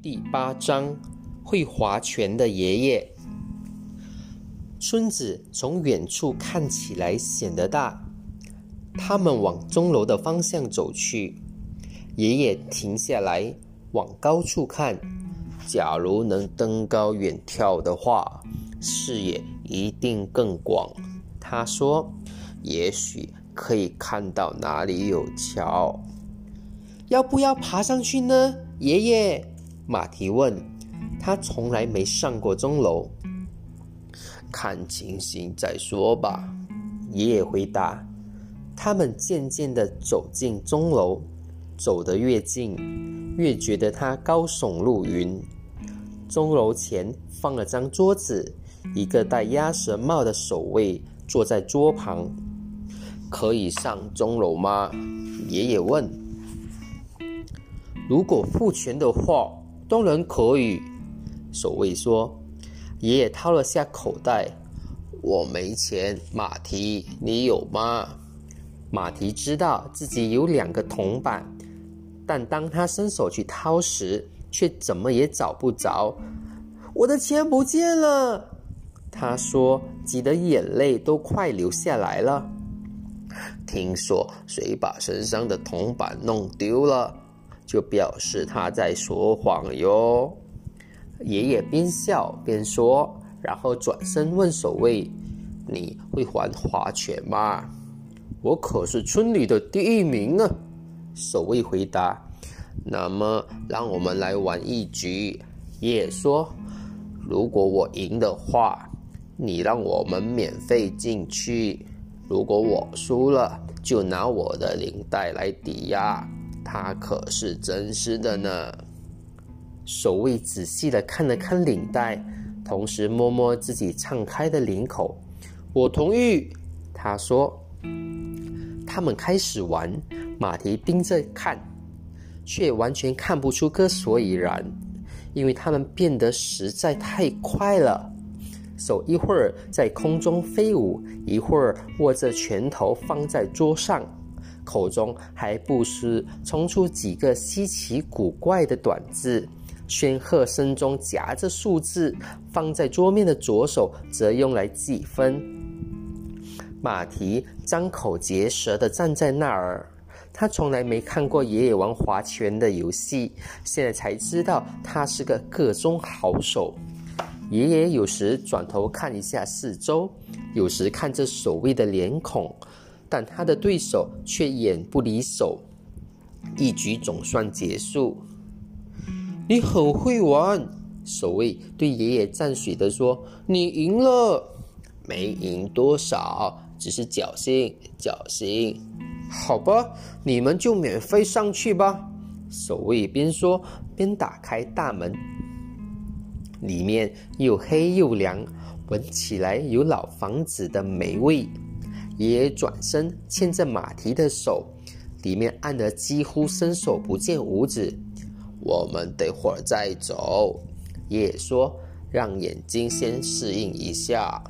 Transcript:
第八章，会划拳的爷爷。村子从远处看起来显得大。他们往钟楼的方向走去。爷爷停下来，往高处看。假如能登高远眺的话，视野一定更广。他说：“也许可以看到哪里有桥。要不要爬上去呢，爷爷？”马蹄问：“他从来没上过钟楼，看情形再说吧。”爷爷回答。他们渐渐地走进钟楼，走得越近，越觉得它高耸入云。钟楼前放了张桌子，一个戴鸭舌帽的守卫坐在桌旁。可以上钟楼吗？爷爷问。如果付钱的话。当然可以，守卫说。爷爷掏了下口袋，我没钱。马蹄，你有吗？马蹄知道自己有两个铜板，但当他伸手去掏时，却怎么也找不着。我的钱不见了，他说，急得眼泪都快流下来了。听说谁把身上的铜板弄丢了？就表示他在说谎哟。爷爷边笑边说，然后转身问守卫：“你会还花拳吗？”“我可是村里的第一名啊！”守卫回答。“那么，让我们来玩一局。”爷爷说：“如果我赢的话，你让我们免费进去；如果我输了，就拿我的领带来抵押。”它可是真实的呢。守卫仔细的看了看领带，同时摸摸自己敞开的领口。我同意，他说。他们开始玩，马蹄盯着看，却完全看不出个所以然，因为他们变得实在太快了。手一会儿在空中飞舞，一会儿握着拳头放在桌上。口中还不时冲出几个稀奇古怪的短字，宣赫声中夹着数字，放在桌面的左手则用来计分。马蹄张口结舌地站在那儿，他从来没看过爷爷玩划拳的游戏，现在才知道他是个个中好手。爷爷有时转头看一下四周，有时看着守卫的脸孔。但他的对手却眼不离手，一局总算结束。你很会玩，守卫对爷爷赞许的说：“你赢了，没赢多少，只是侥幸，侥幸。好吧，你们就免费上去吧。”守卫边说边打开大门，里面又黑又凉，闻起来有老房子的霉味。爷爷转身牵着马蹄的手，里面暗得几乎伸手不见五指。我们等会儿再走，爷爷说：“让眼睛先适应一下。”